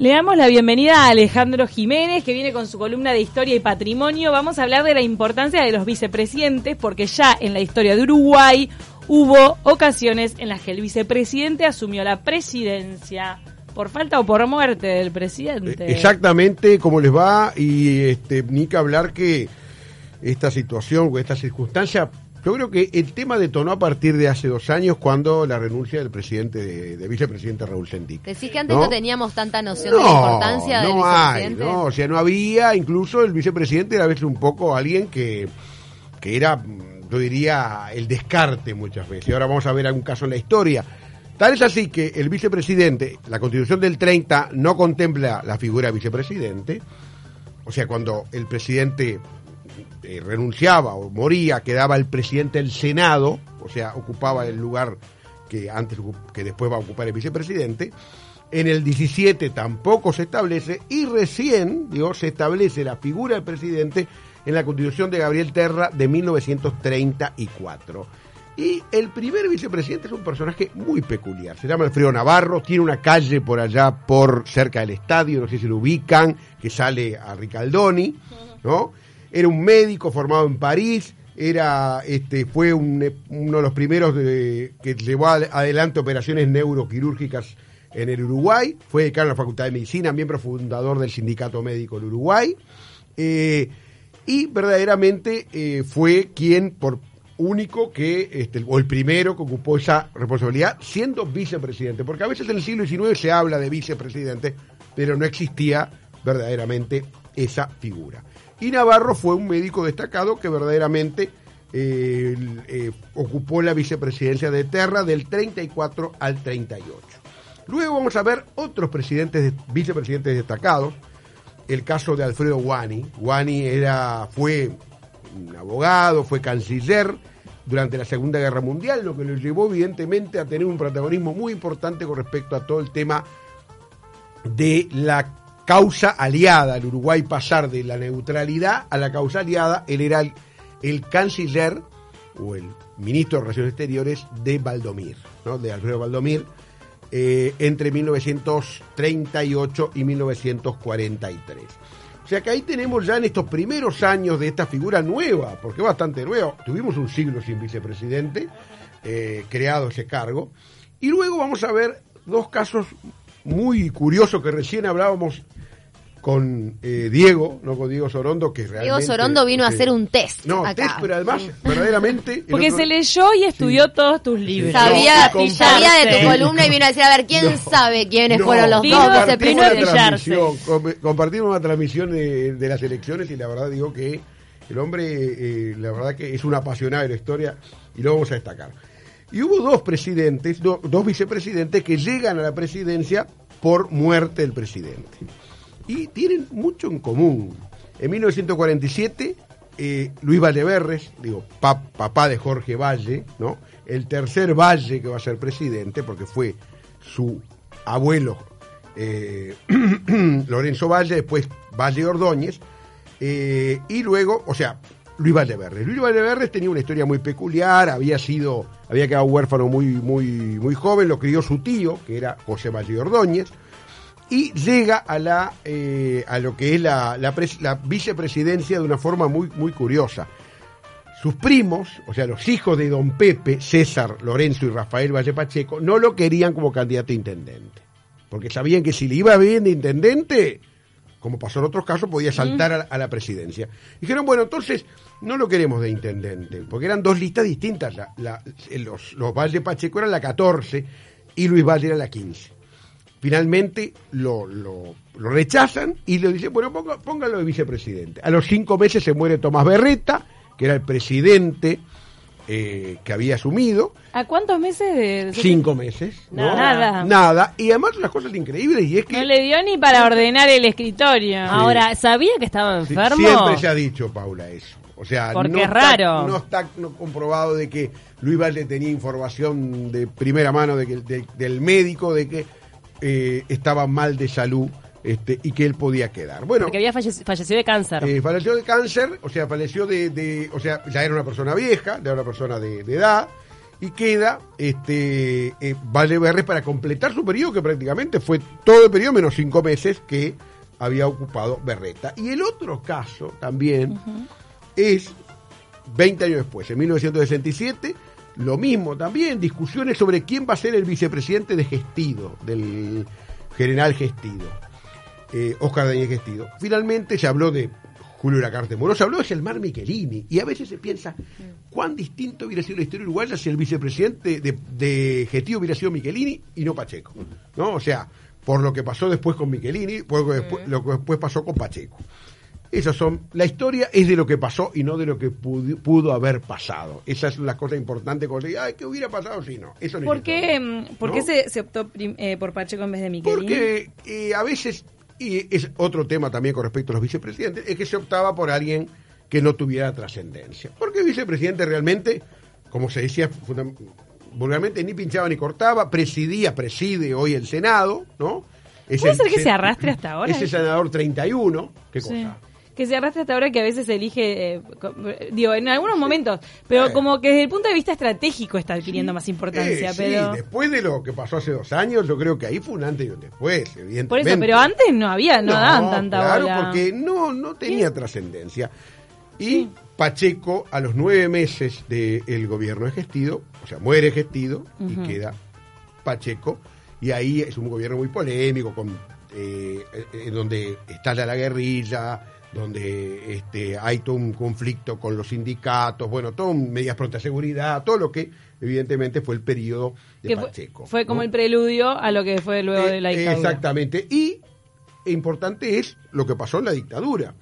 Le damos la bienvenida a Alejandro Jiménez, que viene con su columna de Historia y Patrimonio. Vamos a hablar de la importancia de los vicepresidentes, porque ya en la historia de Uruguay hubo ocasiones en las que el vicepresidente asumió la presidencia por falta o por muerte del presidente. Eh, exactamente como les va, y este, ni que hablar que esta situación o esta circunstancia yo creo que el tema detonó a partir de hace dos años cuando la renuncia del presidente, de, vicepresidente Raúl Sendic. Decís que antes no, teníamos tanta noción de la importancia del vicepresidente. no, o sea, no había, incluso el vicepresidente era a veces un poco alguien que, que era, yo diría, el descarte muchas veces. Y ahora vamos a ver algún caso en la historia. Tal es así que el vicepresidente, la constitución del 30 no contempla la figura de vicepresidente, o sea, cuando el presidente eh, renunciaba o moría, quedaba el presidente del Senado, o sea, ocupaba el lugar que antes que después va a ocupar el vicepresidente. En el 17 tampoco se establece y recién, digo, se establece la figura del presidente en la Constitución de Gabriel Terra de 1934. Y el primer vicepresidente es un personaje muy peculiar. Se llama Alfredo Navarro, tiene una calle por allá, por cerca del estadio, no sé si lo ubican, que sale a Ricaldoni, ¿no? Era un médico formado en París, era, este, fue uno de los primeros que llevó adelante operaciones neuroquirúrgicas en el Uruguay, fue decano de la Facultad de Medicina, miembro fundador del Sindicato Médico del Uruguay, eh, y verdaderamente eh, fue quien por único que, este, o el primero que ocupó esa responsabilidad siendo vicepresidente, porque a veces en el siglo XIX se habla de vicepresidente, pero no existía verdaderamente esa figura. Y Navarro fue un médico destacado que verdaderamente eh, eh, ocupó la vicepresidencia de Terra del 34 al 38. Luego vamos a ver otros presidentes, vicepresidentes destacados. El caso de Alfredo Guani. Guani era, fue un abogado, fue canciller durante la Segunda Guerra Mundial, lo que lo llevó evidentemente a tener un protagonismo muy importante con respecto a todo el tema de la causa aliada, al Uruguay pasar de la neutralidad a la causa aliada, él era el, canciller o el ministro de Relaciones Exteriores de Valdomir, ¿no? de Alfredo Valdomir, eh, entre 1938 y 1943. O sea que ahí tenemos ya en estos primeros años de esta figura nueva, porque es bastante nueva, tuvimos un siglo sin vicepresidente, eh, creado ese cargo, y luego vamos a ver dos casos muy curiosos que recién hablábamos con eh, Diego, no con Diego Sorondo, que realmente... Diego Sorondo vino a hacer un test No, test, pero además, verdaderamente... Porque se leyó y estudió todos tus libros. Sabía, sabía de tu columna y vino a decir, a ver, ¿quién sabe quiénes fueron los dos que se Compartimos una transmisión de, las elecciones y la verdad digo que el hombre, eh, la verdad que es un apasionado de la historia y lo vamos a destacar. Y hubo dos presidentes, dos vicepresidentes que llegan a la presidencia por muerte del presidente y tienen mucho en común. En 1947, eh, Luis Valleverres, digo, papá de Jorge Valle, ¿no? El tercer Valle que va a ser presidente, porque fue su abuelo eh, Lorenzo Valle, después Valle Ordóñez, eh, y luego, o sea, Luis Valleverres. Luis Valleverres tenía una historia muy peculiar, había sido, había quedado huérfano muy, muy, muy joven, lo crió su tío, que era José Valle Ordóñez y llega a, la, eh, a lo que es la, la, vicepresidencia de una forma muy, muy curiosa. Sus primos, o sea, los hijos de don Pepe, César, Lorenzo y Rafael Valle Pacheco, no lo querían como candidato a intendente. Porque sabían que si le iba bien de intendente, como pasó en otros casos, podía saltar a, la presidencia. Dijeron, bueno, entonces no lo queremos de intendente, porque eran dos listas distintas. los, los Valle Pacheco eran la 14 y Luis Valle era la 15 finalmente lo, lo, rechazan y le dicen, bueno, póngalo de vicepresidente. A los cinco meses se muere Tomás Berreta, que era el presidente eh, que había asumido. ¿A cuántos meses? De... Cinco meses. Nada. Nada. Y además las cosas increíbles y es que... No le dio ni para ordenar el escritorio. Ahora, ¿sabía que estaba enfermo? siempre se ha dicho, Paula, eso. O sea, Porque no es raro. no está comprobado de que Luis Valle tenía información de primera mano de que, del médico de que eh, estaba mal de salud este, y que él podía quedar. Bueno, porque había fallecido de cáncer. Eh, falleció de cáncer, o sea, falleció de, o sea, ya era una persona vieja, ya era una persona de, edad, y queda este eh, Valdeberres para completar su periodo, que prácticamente fue todo el periodo menos cinco meses que había ocupado Berreta. Y el otro caso también es 20 años después, en 1967, lo mismo también, discusiones sobre quién va a ser el vicepresidente de Gestido, del general Gestido, eh, Oscar Daniel Gestido. Finalmente se habló de Julio Lacarte Moro, se habló de Selmar Michelini, y a veces se piensa cuán distinto hubiera sido la historia uruguaya si el vicepresidente de, de Gestido hubiera sido Michelini y no Pacheco. ¿no? O sea, por lo que pasó después con Michelini, por lo que después, lo que después pasó con Pacheco. Esas son, la historia es de lo que pasó y no de lo que pudo, pudo haber pasado. Esa es la cosa importante. Diga, ay, ¿qué hubiera pasado si no? Eso no ¿Por qué, mm, por ¿No? qué se, se optó eh, por Pacheco en vez de Michelini? Porque eh, a veces, y es otro tema también con respecto a los vicepresidentes, es que se optaba por alguien que no tuviera trascendencia. Porque el vicepresidente realmente, como se decía vulgarmente, ni pinchaba ni cortaba, presidía, preside hoy el Senado, ¿no? Es ¿Puede el ser que se arrastre hasta ahora? Es el senador 31, ¿qué Sí. Que se arrastra hasta ahora que a veces elige, eh, co- digo, en algunos momentos, pero Eh. como que desde el punto de vista estratégico está adquiriendo más importancia, Eh, sí, pero... después de lo que pasó hace dos años, yo creo que ahí fue un antes y un después, evidentemente. Por eso, pero antes no había, no, daban tanta claro, bola. porque no, no tenía trascendencia. Y Pacheco, a los nueve meses del gobierno de Gestido, o sea, muere Gestido y queda Pacheco, y ahí es un gobierno muy polémico, con eh, en donde estalla la guerrilla, donde este, hay todo un conflicto con los sindicatos, bueno, todo un- medidas pronta seguridad, todo lo que evidentemente fue el periodo de que Pacheco. fue como ¿no? el preludio a lo que fue luego de la Eh, dictadura. Exactamente. Y importante es lo que pasó en la dictadura.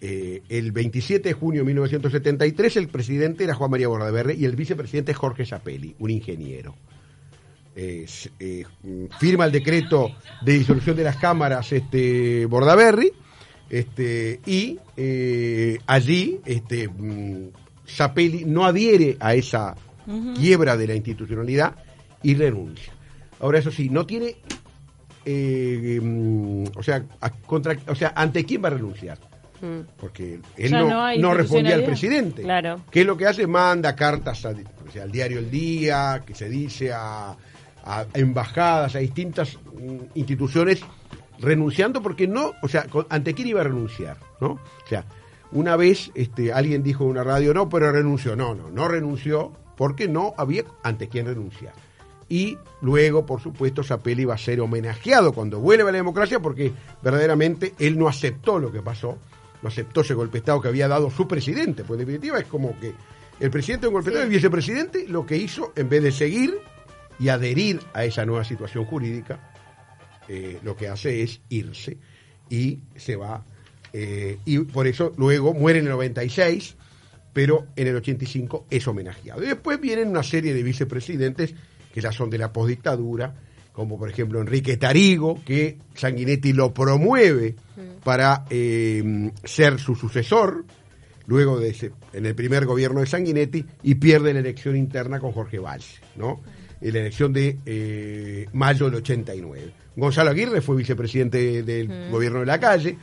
Eh, el 27 de junio de 1973 el presidente era Juan María Bordaberry y el vicepresidente es Jorge Zapelli, un ingeniero. Eh, eh, firma el decreto de disolución de las cámaras este Bordaberry este, y eh, allí este, mm, Zapelli no adhiere a esa quiebra de la institucionalidad y renuncia. Ahora, eso sí, no tiene eh, mm, o sea, contra, o sea, ¿ante quién va a renunciar? Porque él no, no respondía al presidente. Claro. ¿Qué es lo que hace? Manda cartas a- o sea, al diario El Día, que se dice a, a embajadas, a distintas mm, instituciones, renunciando porque no, o sea, ¿ante quién iba a renunciar? ¿no? O sea, una vez este, alguien dijo en una radio, no, pero renunció. No, no, no renunció porque no había ante quién renunciar. Y luego, por supuesto, Zapelli va a ser homenajeado cuando vuelva a la democracia porque verdaderamente él no aceptó lo que pasó, no aceptó ese golpe de Estado que había dado su presidente. Pues en definitiva es como que el presidente de un golpe de Estado, el vicepresidente, lo que hizo, en vez de seguir y adherir a esa nueva situación jurídica, eh, lo que hace es irse y se va. eh, y por eso luego muere en el 96, pero en el 85 es homenajeado. Y después vienen una serie de vicepresidentes que ya son de la postdictadura, como por ejemplo Enrique Tarigo, que Sanguinetti lo promueve para eh, ser su sucesor, luego de ese, en el primer gobierno de Sanguinetti, y pierde la elección interna con Jorge Valls, ¿no? En la elección de eh, mayo del 89. Gonzalo Aguirre fue vicepresidente del gobierno de la calle.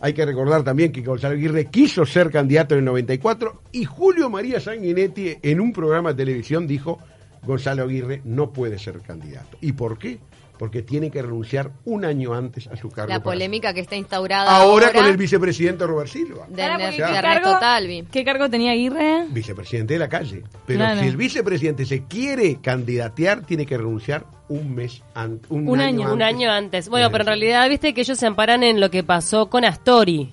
Hay que recordar también que Gonzalo Aguirre quiso ser candidato en el 94 y Julio María Sanguinetti en un programa de televisión dijo Gonzalo Aguirre no puede ser candidato. ¿Y por qué? Porque tiene que renunciar un año antes a su cargo. La para- polémica que está instaurada Ahora, ahora, con el vicepresidente Robert Silva. de, porque de ¿qué cargo- Talvi. ¿Qué cargo tenía Aguirre? Vicepresidente de la calle. Pero Claro. si el vicepresidente se quiere candidatear, tiene que renunciar un mes antes. Un, Un año, año. antes. Un año antes. Bueno, pero en realidad viste que ellos se amparan en lo que pasó con Astori,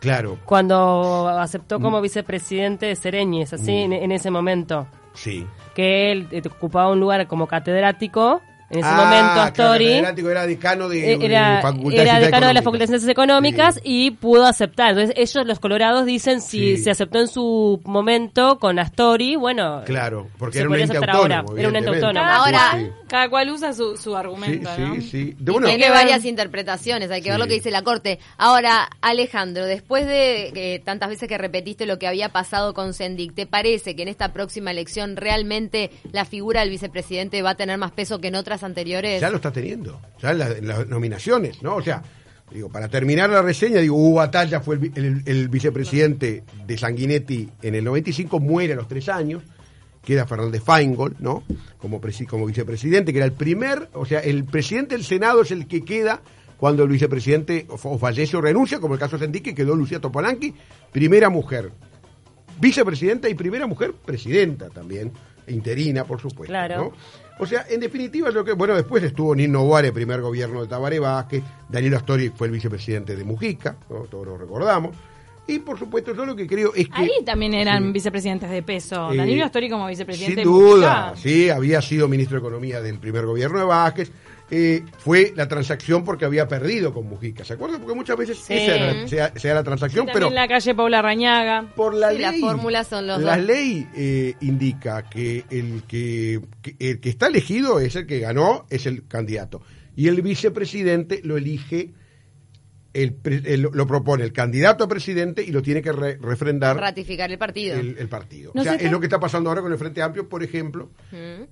Claro, cuando aceptó como vicepresidente de Sereñes, así en, en ese momento. sí. Que él eh, ocupaba un lugar como catedrático, en ese Ah, momento claro, Astori. catedrático era decano de, Era, de Facultad de era Ciencias decano de las Económicas. facultades de ciencias económicas Sí. y pudo aceptar. Entonces ellos, los colorados, dicen si Sí. se aceptó en su momento con Astori, bueno, Claro, porque era un ente autónomo. ahora, era un ente evidentemente. autónomo. Ahora- Sí, Cada cual usa su, su sí, argumento, sí, ¿no? sí, sí. De, bueno, Tiene que ver- varias interpretaciones, hay que ver lo que dice la Corte. Ahora, Alejandro, después de eh, tantas veces que repetiste lo que había pasado con Sendic, ¿te parece que en esta próxima elección realmente la figura del vicepresidente va a tener más peso que en otras anteriores? ya lo está teniendo, ya en, la- en las nominaciones, ¿no? O sea, digo, para terminar la reseña, digo, Hugo Atalla fue el, vi- el- el vicepresidente de Sanguinetti en el 95, muere a los tres años, queda Fernández Feingold, ¿no? Como, presi- como vicepresidente, que era el primer, o sea, el presidente del Senado es el que queda cuando el vicepresidente o, fallece o renuncia, como el caso de Sendic, quedó Lucía Topolanqui, primera mujer vicepresidenta y primera mujer presidenta también, interina, por supuesto. Claro. ¿no? O sea, en definitiva, lo que, bueno, después estuvo Nino Boare, primer gobierno de Tabaré Vázquez, Daniel Astori fue el vicepresidente de Mujica, todos lo recordamos. Y por supuesto, yo lo que creo es que. Ahí también eran Sí. vicepresidentes de peso. Eh, Danilo Astori como vicepresidente Sin de duda, Mujica. sí, había sido ministro de Economía del primer gobierno de Vázquez. Eh, fue la transacción porque había perdido con Mujica, ¿se acuerdan? Porque muchas veces Sí. esa era, sea, sea la transacción, También pero la calle Paula Rañaga. por la Sí, ley. las fórmulas son los la dos. ley eh, indica que el que, que el que está elegido es el que ganó, es el candidato. Y el vicepresidente lo elige, el, pre- el- lo propone el candidato a presidente y lo tiene que re- refrendar Ratificar el partido. el, el partido. No o sea, es lo que está pasando ahora con el Frente Amplio, por ejemplo,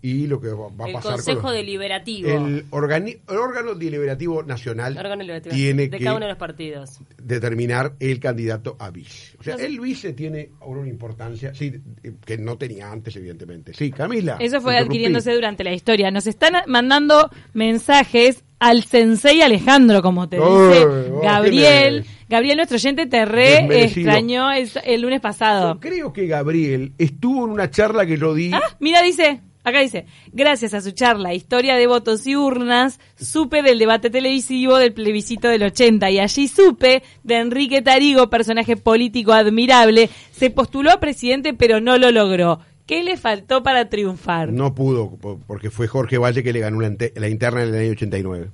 y lo que va, va a El pasar Consejo con los- Deliberativo. el, organi- el órgano deliberativo nacional órgano deliberativo tiene de que cada uno de los partidos. determinar el candidato a vice. O sea, No el vice tiene ahora una importancia, sí, eh, que no tenía antes, evidentemente. Sí, Camila. Eso fue adquiriéndose durante la historia. Nos están mandando mensajes al sensei Alejandro, como te dice oh, Gabriel. ¿quién Gabriel, nuestro oyente, te re extrañó el, el lunes pasado. Yo creo que Gabriel estuvo en una charla que yo di. Ah, mira, dice, acá dice, gracias a su charla, historia de votos y urnas, supe del debate televisivo del plebiscito del 80 y allí supe de Enrique Tarigo, personaje político admirable, se postuló a presidente pero no lo logró. ¿Qué le faltó para triunfar? No pudo, po- porque fue Jorge Valle que le ganó la, inte- la interna en el año 89.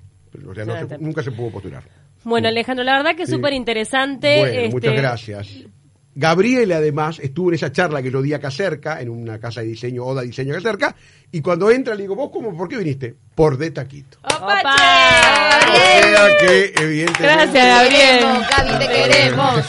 O sea, no se- Exacto. nunca se pudo postular. Bueno, Alejandro, la verdad que es Sí. súper interesante. Bueno, este, muchas gracias. Gabriel, además, estuvo en esa charla que yo di acá cerca, en una casa de diseño, Oda Diseño acá cerca, y cuando entra le digo, ¿vos cómo, por qué viniste? Por de taquito. ¡Opa, ¡Opa! O sea que, evidentemente... Gracias, Te Gabriel. queremos, Gaby, te queremos.